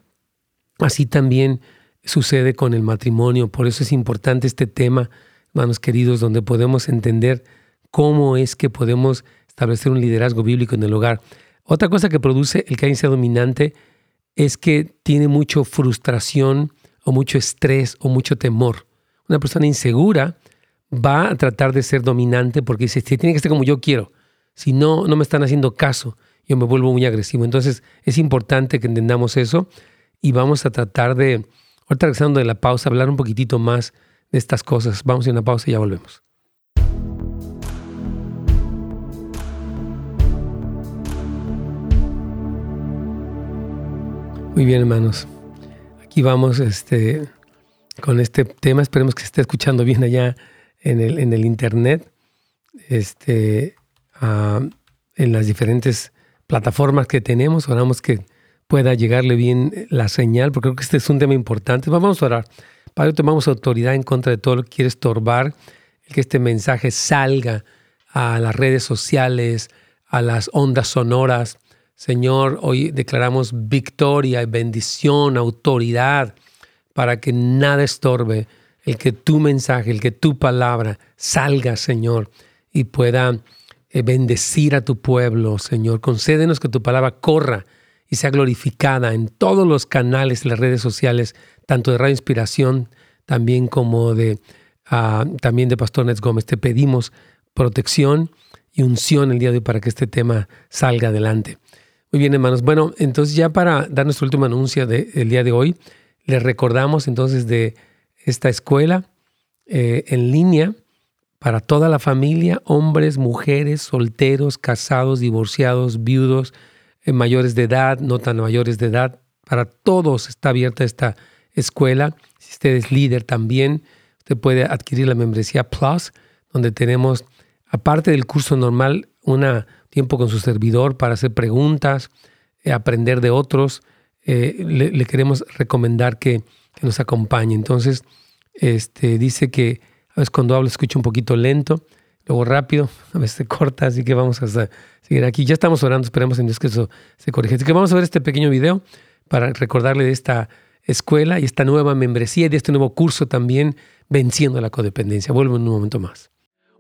Así también sucede con el matrimonio. Por eso es importante este tema, hermanos queridos, donde podemos entender cómo es que podemos establecer un liderazgo bíblico en el hogar. Otra cosa que produce el sea dominante es que tiene mucha frustración o mucho estrés o mucho temor. Una persona insegura va a tratar de ser dominante porque dice, tiene que ser como yo quiero. Si no, no me están haciendo caso, yo me vuelvo muy agresivo. Entonces es importante que entendamos eso y vamos a tratar de, ahorita regresando de la pausa, hablar un poquitito más de estas cosas. Vamos a una pausa y ya volvemos. Muy bien, hermanos. Aquí vamos este, con este tema. Esperemos que se esté escuchando bien allá en el, en el internet, este, ah, en las diferentes plataformas que tenemos. Oramos que pueda llegarle bien la señal, porque creo que este es un tema importante. Vamos a orar. Padre, tomamos autoridad en contra de todo lo que quiere estorbar, el que este mensaje salga a las redes sociales, a las ondas sonoras, Señor, hoy declaramos victoria bendición, autoridad, para que nada estorbe el que tu mensaje, el que tu palabra salga, Señor, y pueda eh, bendecir a tu pueblo, Señor. Concédenos que tu palabra corra y sea glorificada en todos los canales las redes sociales, tanto de Radio Inspiración, también como de, ah, también de Pastor Nets Gómez. Te pedimos protección y unción el día de hoy para que este tema salga adelante. Muy bien, hermanos. Bueno, entonces ya para dar nuestro último anuncio del día de hoy, les recordamos entonces de esta escuela eh, en línea para toda la familia, hombres, mujeres, solteros, casados, divorciados, viudos, eh, mayores de edad, no tan mayores de edad. Para todos está abierta esta escuela. Si usted es líder también, usted puede adquirir la membresía Plus, donde tenemos, aparte del curso normal, una tiempo con su servidor para hacer preguntas, eh, aprender de otros. Eh, le, queremos recomendar que, nos acompañe. Entonces, este, dice que a veces cuando habla escucha un poquito lento, luego rápido, a veces se corta, así que vamos a seguir aquí. Ya estamos orando, esperemos en Dios que eso se corrija. Así que vamos a ver este pequeño video para recordarle de esta escuela y esta nueva membresía y este nuevo curso también, venciendo la codependencia. Vuelvo en un momento más.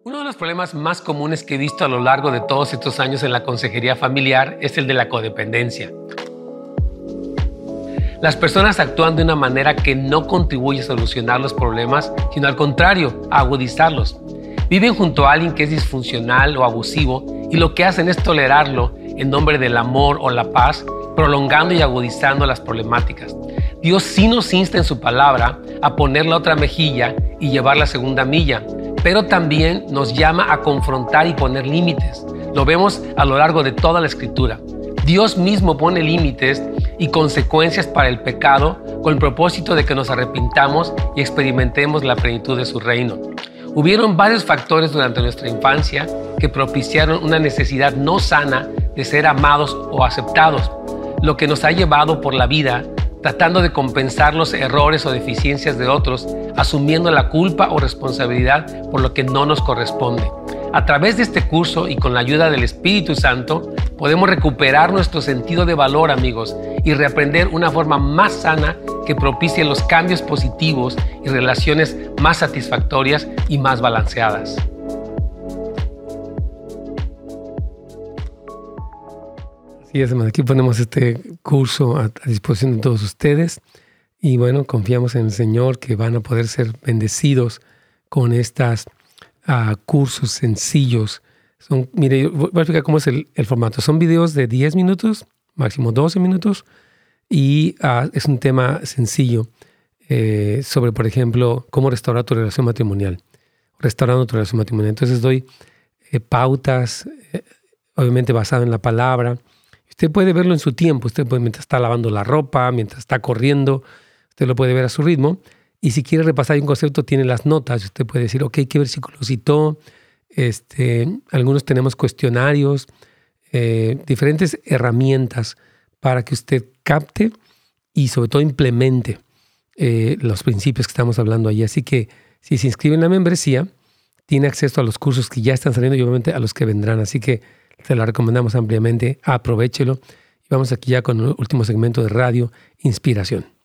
Uno de los problemas más comunes que he visto a lo largo de todos estos años en la consejería familiar es el de la codependencia. Las personas actúan de una manera que no contribuye a solucionar los problemas, sino al contrario, a agudizarlos. Viven junto a alguien que es disfuncional o abusivo y lo que hacen es tolerarlo en nombre del amor o la paz prolongando y agudizando las problemáticas. Dios sí nos insta en su palabra a poner la otra mejilla y llevar la segunda milla, pero también nos llama a confrontar y poner límites. Lo vemos a lo largo de toda la escritura. Dios mismo pone límites y consecuencias para el pecado con el propósito de que nos arrepintamos y experimentemos la plenitud de su reino. Hubieron varios factores durante nuestra infancia que propiciaron una necesidad no sana de ser amados o aceptados, lo que nos ha llevado por la vida tratando de compensar los errores o deficiencias de otros, asumiendo la culpa o responsabilidad por lo que no nos corresponde. A través de este curso y con la ayuda del Espíritu Santo, podemos recuperar nuestro sentido de valor, amigos, y reaprender una forma más sana que propicie los cambios positivos y relaciones más satisfactorias y más balanceadas. Así es, aquí ponemos este curso a, disposición de todos ustedes y bueno, confiamos en el Señor que van a poder ser bendecidos con estos ah, cursos sencillos son, mire, voy a explicar cómo es el, formato. Son videos de 10 minutos, máximo 12 minutos, y ah, es un tema sencillo eh, sobre, por ejemplo, cómo restaurar tu relación matrimonial, restaurando tu relación matrimonial. Entonces doy eh, pautas, eh, obviamente basado en la palabra. Usted puede verlo en su tiempo, usted puede, mientras está lavando la ropa, mientras está corriendo, usted lo puede ver a su ritmo. Y si quiere repasar un concepto, tiene las notas. Usted puede decir, ok, ¿qué versículo citó? Este, algunos tenemos cuestionarios, eh, diferentes herramientas para que usted capte y sobre todo implemente eh, los principios que estamos hablando ahí. Así que si se inscribe en la membresía, tiene acceso a los cursos que ya están saliendo y obviamente a los que vendrán. Así que se la recomendamos ampliamente. Aprovechelo. Y vamos aquí ya con el último segmento de radio, Inspiración.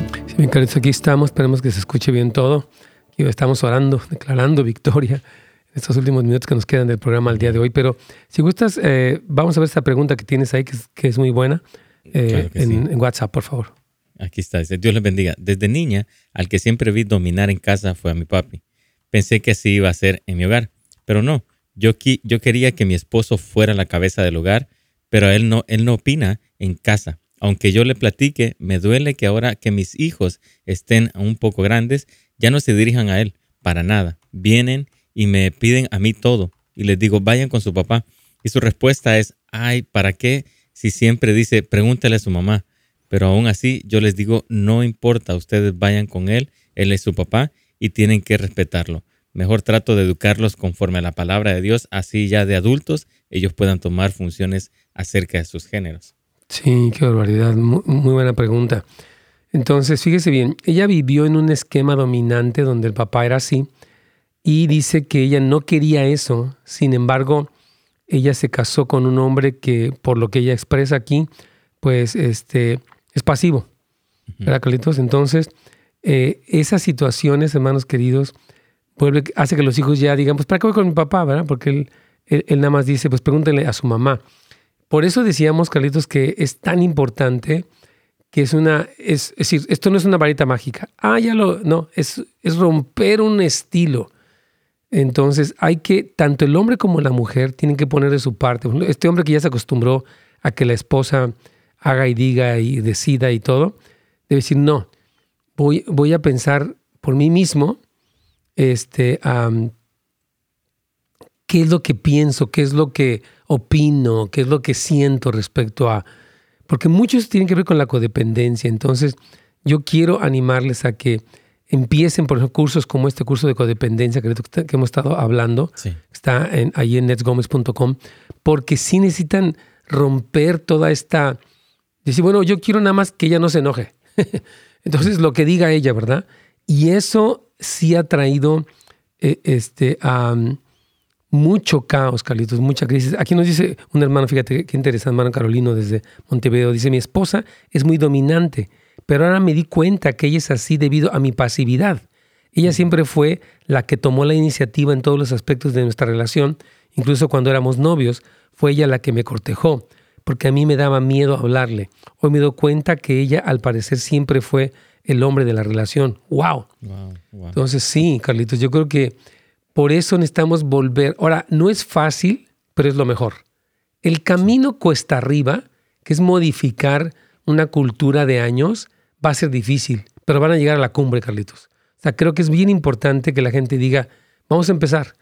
Sí, bien, Carlitos, aquí estamos. Esperemos que se escuche bien todo. Aquí estamos orando, declarando victoria en estos últimos minutos que nos quedan del programa al día de hoy. Pero si gustas, eh, vamos a ver esta pregunta que tienes ahí, que es, muy buena, eh, en, WhatsApp, por favor. Aquí está, Dios les bendiga. Desde niña, al que siempre vi dominar en casa fue a mi papi. Pensé que así iba a ser en mi hogar, pero no. Yo, yo quería que mi esposo fuera la cabeza del hogar, pero él no, él no opina en casa. Aunque yo le platique, me duele que ahora que mis hijos estén un poco grandes, ya no se dirijan a él, para nada. Vienen y me piden a mí todo. Y les digo, vayan con su papá. Y su respuesta es, ay, ¿para qué? Si siempre dice, pregúntale a su mamá. Pero aún así, yo les digo, no importa, ustedes vayan con él, él es su papá y tienen que respetarlo. Mejor trato de educarlos conforme a la palabra de Dios, así ya de adultos ellos puedan tomar funciones acerca de sus géneros. Sí, qué barbaridad. Muy, buena pregunta. Entonces, fíjese bien, ella vivió en un esquema dominante donde el papá era así y dice que ella no quería eso. Sin embargo, ella se casó con un hombre que, por lo que ella expresa aquí, pues este, es pasivo. ¿Verdad, Carlitos? Entonces, eh, esas situaciones, hermanos queridos, vuelve, hace que los hijos ya digan, pues, ¿para qué voy con mi papá? ¿verdad? Porque él, él nada más dice, pues pregúntenle a su mamá. Por eso decíamos, Carlitos, que es tan importante que es una, es, decir, esto no es una varita mágica. Ah, ya lo, no, es, es romper un estilo. Entonces hay que, tanto el hombre como la mujer tienen que poner de su parte. Este hombre que ya se acostumbró a que la esposa haga y diga y decida y todo, debe decir, no, voy, voy a pensar por mí mismo, este, qué es lo que pienso, qué es lo que opino, qué es lo que siento respecto a... Porque muchos tienen que ver con la codependencia. Entonces, yo quiero animarles a que empiecen por ejemplo, cursos como este curso de codependencia que, que hemos estado hablando. Está en, ahí en netsgomez.com. Porque sí necesitan romper toda esta... Decir, bueno, yo quiero nada más que ella no se enoje. Entonces, lo que diga ella, ¿verdad? Y eso sí ha traído eh, este, mucho caos, Carlitos, mucha crisis. Aquí nos dice un hermano, fíjate qué interesante, hermano Carolino desde Montevideo, dice, mi esposa es muy dominante, pero ahora me di cuenta que ella es así debido a mi pasividad. Ella siempre fue la que tomó la iniciativa en todos los aspectos de nuestra relación, incluso cuando éramos novios, fue ella la que me cortejó, porque a mí me daba miedo hablarle. Hoy me doy cuenta que ella al parecer siempre fue el hombre de la relación. ¡Wow! Entonces, sí, Carlitos, yo creo que por eso necesitamos volver. Ahora, no es fácil, pero es lo mejor. El camino cuesta arriba, que es modificar una cultura de años, va a ser difícil, pero van a llegar a la cumbre, Carlitos. O sea, creo que es bien importante que la gente diga, vamos a empezar.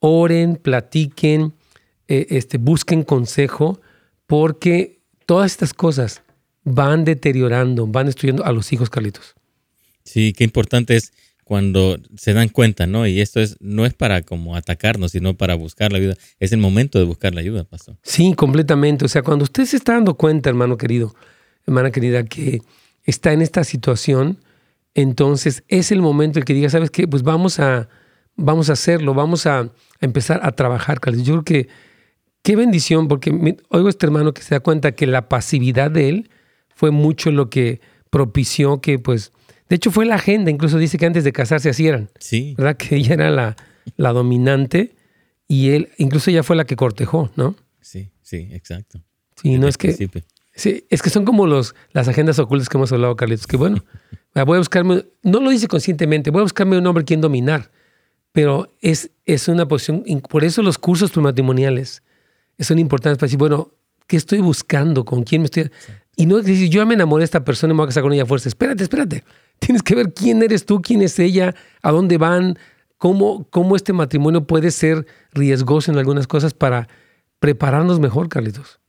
Oren, platiquen, eh, este, busquen consejo, porque todas estas cosas van deteriorando, van destruyendo a los hijos, Carlitos. Sí, qué importante es cuando se dan cuenta, ¿no? Y esto es no es para como atacarnos, sino para buscar la ayuda. Es el momento de buscar la ayuda, pastor. Sí, completamente. O sea, cuando usted se está dando cuenta, hermano querido, hermana querida, que está en esta situación, entonces es el momento en que diga, ¿sabes qué? Pues vamos a, vamos a hacerlo, vamos a, empezar a trabajar, Carlitos. Yo creo que qué bendición, porque oigo a este hermano que se da cuenta que la pasividad de él fue mucho lo que propició que, pues, de hecho fue la agenda, incluso dice que antes de casarse así eran. Sí. ¿Verdad? Que ella era la, la dominante y él, incluso ella fue la que cortejó, ¿no? Sí, sí, exacto. Sí, no es que... Sí, es que son como los, las agendas ocultas que hemos hablado, Carlitos, que bueno, voy a buscarme, no lo dice conscientemente, voy a buscarme un hombre quien dominar, pero es, es una posición, por eso los cursos prematrimoniales son importantes para decir, bueno, ¿qué estoy buscando? ¿Con quién me estoy...? Y no decir, yo me enamoré de esta persona y me voy a casar con ella a fuerza. Espérate, espérate. Tienes que ver quién eres tú, quién es ella, a dónde van, cómo, cómo este matrimonio puede ser riesgoso en algunas cosas para prepararnos mejor, Carlitos.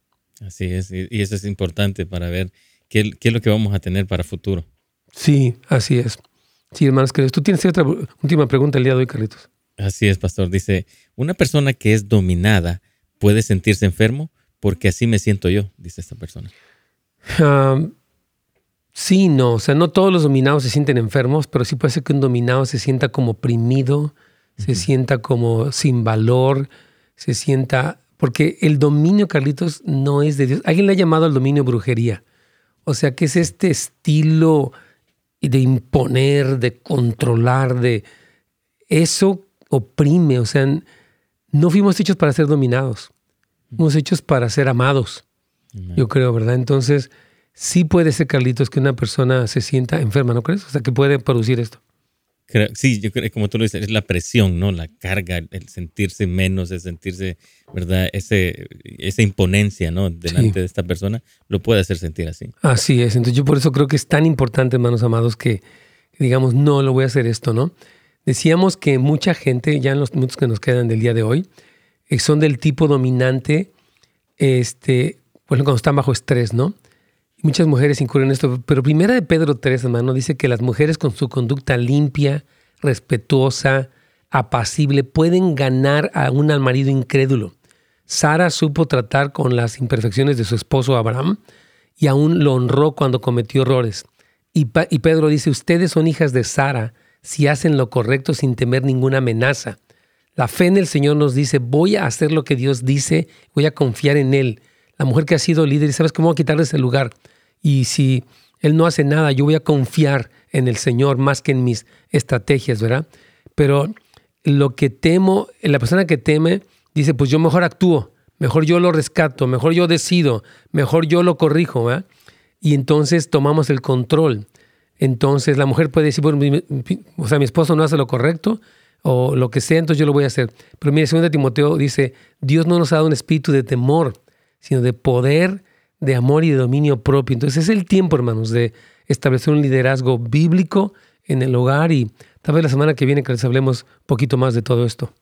Así es, y eso es importante para ver qué, qué es lo que vamos a tener para futuro. Sí, así es. Sí, hermanos queridos. Tú tienes otra última pregunta el día de hoy, Carlitos. Así es, pastor. Dice, una persona que es dominada puede sentirse enfermo porque así me siento yo, dice esta persona. Sí, no, o sea, no todos los dominados se sienten enfermos, pero sí puede ser que un dominado se sienta como oprimido, se sienta como sin valor, se sienta... Porque el dominio, Carlitos, no es de Dios. Alguien le ha llamado al dominio brujería. O sea, que es este estilo de imponer, de controlar, de... Eso oprime, o sea, no fuimos hechos para ser dominados, fuimos hechos para ser amados, yo creo, ¿verdad? Entonces, sí puede ser, Carlitos, que una persona se sienta enferma, ¿no crees? O sea, que puede producir esto. sí, yo creo, como tú lo dices, es la presión, ¿no? La carga, el sentirse menos, el sentirse, ¿verdad? Ese, esa imponencia, ¿no? Delante de esta persona, lo puede hacer sentir así. Así es. Entonces, yo por eso creo que es tan importante, hermanos amados, que digamos, no, lo voy a hacer esto, ¿no? Decíamos que mucha gente, ya en los minutos que nos quedan del día de hoy, eh, son del tipo dominante, este, cuando están bajo estrés, ¿no? Muchas mujeres incurren en esto, pero primera de Pedro 3, hermano, dice que las mujeres con su conducta limpia, respetuosa, apacible, pueden ganar a un al marido incrédulo. Sara supo tratar con las imperfecciones de su esposo Abraham y aún lo honró cuando cometió errores. Y, y Pedro dice, ustedes son hijas de Sara si hacen lo correcto sin temer ninguna amenaza. La fe en el Señor nos dice, voy a hacer lo que Dios dice, voy a confiar en Él. La mujer que ha sido líder, y sabes cómo voy a quitarle ese lugar. Y si Él no hace nada, yo voy a confiar en el Señor más que en mis estrategias, ¿verdad? Pero lo que temo, la persona que teme, dice, pues yo mejor actúo, mejor yo lo rescato, mejor yo decido, mejor yo lo corrijo, ¿verdad? Y entonces tomamos el control. Entonces la mujer puede decir, bueno, o sea, mi esposo no hace lo correcto o lo que sea, entonces yo lo voy a hacer. Pero mire, 2 Timoteo dice, Dios no nos ha dado un espíritu de temor, sino de poder, de amor y de dominio propio. Entonces es el tiempo, hermanos, de establecer un liderazgo bíblico en el hogar y tal vez la semana que viene que les hablemos un poquito más de todo esto.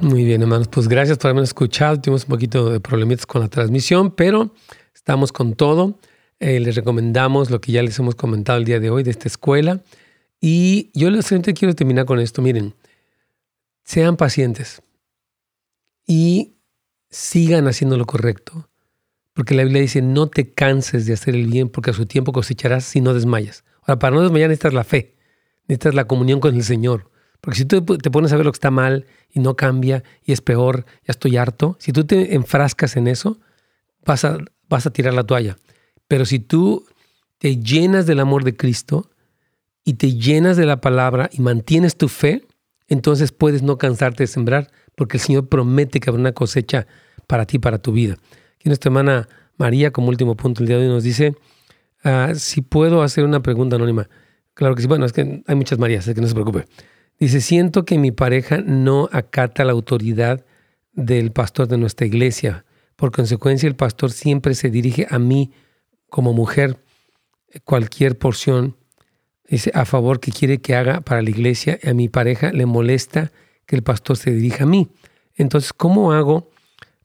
Muy bien, hermanos. Pues gracias por habernos escuchado. Tuvimos un poquito de problemitas con la transmisión, pero estamos con todo. Eh, les recomendamos lo que ya les hemos comentado el día de hoy de esta escuela. Y yo les quiero terminar con esto. Miren, sean pacientes y sigan haciendo lo correcto. Porque la Biblia dice, no te canses de hacer el bien porque a su tiempo cosecharás si no desmayas. Ahora, para no desmayar necesitas la fe, necesitas la comunión con el Señor. Porque si tú te pones a ver lo que está mal y no cambia y es peor, ya estoy harto, si tú te enfrascas en eso, vas a, vas a tirar la toalla. Pero si tú te llenas del amor de Cristo y te llenas de la palabra y mantienes tu fe, entonces puedes no cansarte de sembrar porque el Señor promete que habrá una cosecha para ti, para tu vida. Aquí nuestra hermana María, como último punto el día de hoy, nos dice, ah, si puedo hacer una pregunta anónima. Claro que sí, bueno, es que hay muchas Marías, es que no se preocupe. Dice, siento que mi pareja no acata la autoridad del pastor de nuestra iglesia. Por consecuencia, el pastor siempre se dirige a mí como mujer cualquier porción dice, a favor que quiere que haga para la iglesia. A mi pareja le molesta que el pastor se dirija a mí. Entonces, ¿cómo hago,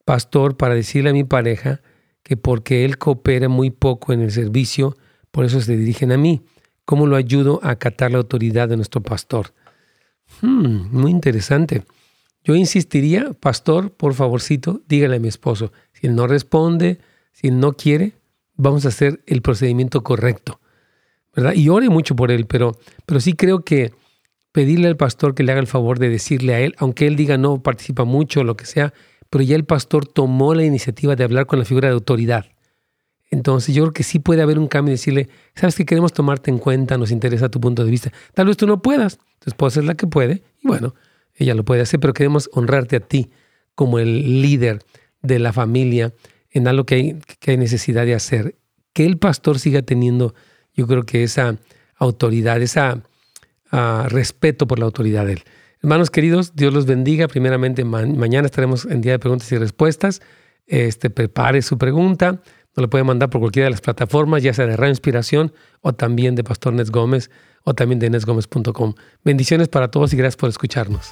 pastor, para decirle a mi pareja que porque él coopera muy poco en el servicio, por eso se dirigen a mí? ¿Cómo lo ayudo a acatar la autoridad de nuestro pastor? Hmm, muy interesante. Yo insistiría, pastor, por favorcito, dígale a mi esposo, si él no responde, si él no quiere, vamos a hacer el procedimiento correcto. ¿verdad? Y ore mucho por él, pero, pero sí creo que pedirle al pastor que le haga el favor de decirle a él, aunque él diga no participa mucho o lo que sea, pero ya el pastor tomó la iniciativa de hablar con la figura de autoridad. Entonces yo creo que sí puede haber un cambio y decirle, sabes que queremos tomarte en cuenta, nos interesa tu punto de vista. Tal vez tú no puedas, tu esposa es la que puede y bueno, ella lo puede hacer, pero queremos honrarte a ti como el líder de la familia en algo que hay, que hay necesidad de hacer. Que el pastor siga teniendo, yo creo que esa autoridad, ese ah, respeto por la autoridad de él. Hermanos queridos, Dios los bendiga. Primeramente, mañana estaremos en día de preguntas y respuestas. Este, prepare su pregunta. Nos lo puede mandar por cualquiera de las plataformas, ya sea de Radio Inspiración o también de Pastor Nes Gómez o también de nesgomez.com. Bendiciones para todos y gracias por escucharnos.